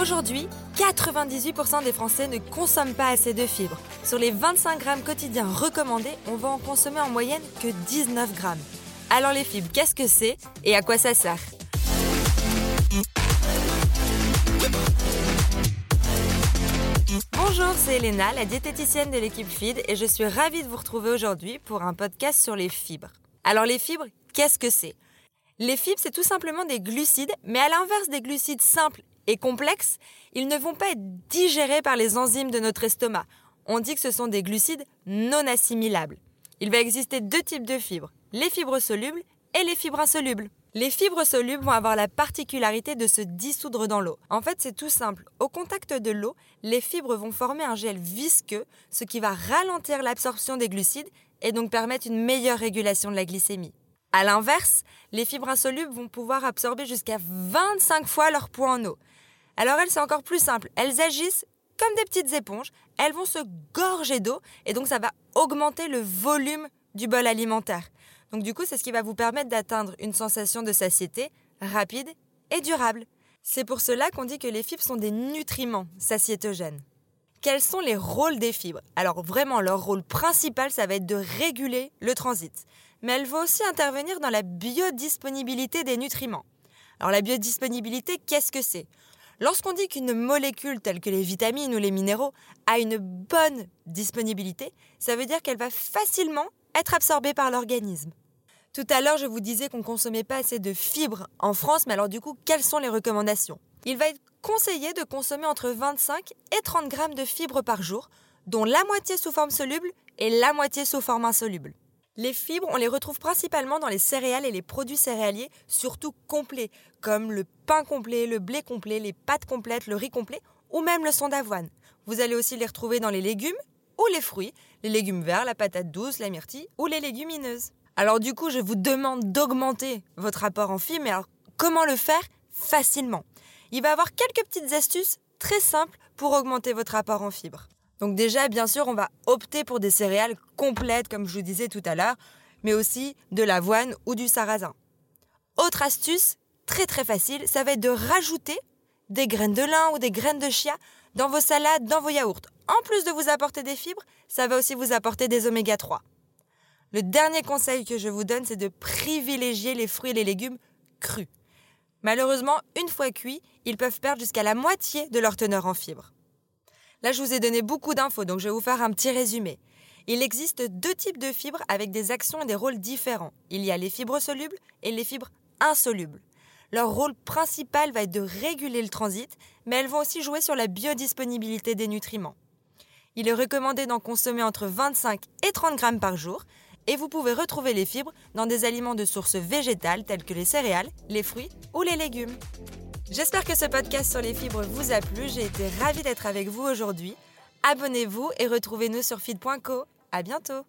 Aujourd'hui, 98% des Français ne consomment pas assez de fibres. Sur les 25 grammes quotidiens recommandés, on va en consommer en moyenne que 19 grammes. Alors les fibres, qu'est-ce que c'est et à quoi ça sert? Bonjour, c'est Elena, la diététicienne de l'équipe FID et je suis ravie de vous retrouver aujourd'hui pour un podcast sur les fibres. Alors les fibres, qu'est-ce que c'est? Les fibres, c'est tout simplement des glucides, mais à l'inverse des glucides simples complexes, ils ne vont pas être digérés par les enzymes de notre estomac. On dit que ce sont des glucides non assimilables. Il va exister deux types de fibres, les fibres solubles et les fibres insolubles. Les fibres solubles vont avoir la particularité de se dissoudre dans l'eau. En fait, c'est tout simple. Au contact de l'eau, les fibres vont former un gel visqueux, ce qui va ralentir l'absorption des glucides et donc permettre une meilleure régulation de la glycémie. A l'inverse, les fibres insolubles vont pouvoir absorber jusqu'à 25 fois leur poids en eau. Alors elles, c'est encore plus simple. Elles agissent comme des petites éponges, elles vont se gorger d'eau et donc ça va augmenter le volume du bol alimentaire. Donc du coup, c'est ce qui va vous permettre d'atteindre une sensation de satiété rapide et durable. C'est pour cela qu'on dit que les fibres sont des nutriments satiétogènes. Quels sont les rôles des fibres? Alors vraiment, leur rôle principal, ça va être de réguler le transit. Mais elles vont aussi intervenir dans la biodisponibilité des nutriments. Alors la biodisponibilité, qu'est-ce que c'est? Lorsqu'on dit qu'une molécule telle que les vitamines ou les minéraux a une bonne disponibilité, ça veut dire qu'elle va facilement être absorbée par l'organisme. Tout à l'heure, je vous disais qu'on ne consommait pas assez de fibres en France, mais alors du coup, quelles sont les recommandations? Il va être conseillé de consommer entre 25 et 30 grammes de fibres par jour, dont la moitié sous forme soluble et la moitié sous forme insoluble. Les fibres, on les retrouve principalement dans les céréales et les produits céréaliers, surtout complets, comme le pain complet, le blé complet, les pâtes complètes, le riz complet ou même le son d'avoine. Vous allez aussi les retrouver dans les légumes ou les fruits, les légumes verts, la patate douce, la myrtille ou les légumineuses. Alors du coup, je vous demande d'augmenter votre apport en fibres, mais alors comment le faire Facilement? Il va y avoir quelques petites astuces très simples pour augmenter votre apport en fibres. Donc déjà, bien sûr, on va opter pour des céréales complètes, comme je vous disais tout à l'heure, mais aussi de l'avoine ou du sarrasin. Autre astuce, très très facile, ça va être de rajouter des graines de lin ou des graines de chia dans vos salades, dans vos yaourts. En plus de vous apporter des fibres, ça va aussi vous apporter des oméga 3. Le dernier conseil que je vous donne, c'est de privilégier les fruits et les légumes crus. Malheureusement, une fois cuits, ils peuvent perdre jusqu'à la moitié de leur teneur en fibres. Là, je vous ai donné beaucoup d'infos, donc je vais vous faire un petit résumé. Il existe deux types de fibres avec des actions et des rôles différents. Il y a les fibres solubles et les fibres insolubles. Leur rôle principal va être de réguler le transit, mais elles vont aussi jouer sur la biodisponibilité des nutriments. Il est recommandé d'en consommer entre 25 et 30 grammes par jour, et vous pouvez retrouver les fibres dans des aliments de source végétale tels que les céréales, les fruits ou les légumes. J'espère que ce podcast sur les fibres vous a plu. J'ai été ravie d'être avec vous aujourd'hui. Abonnez-vous et retrouvez-nous sur feed.co. À bientôt!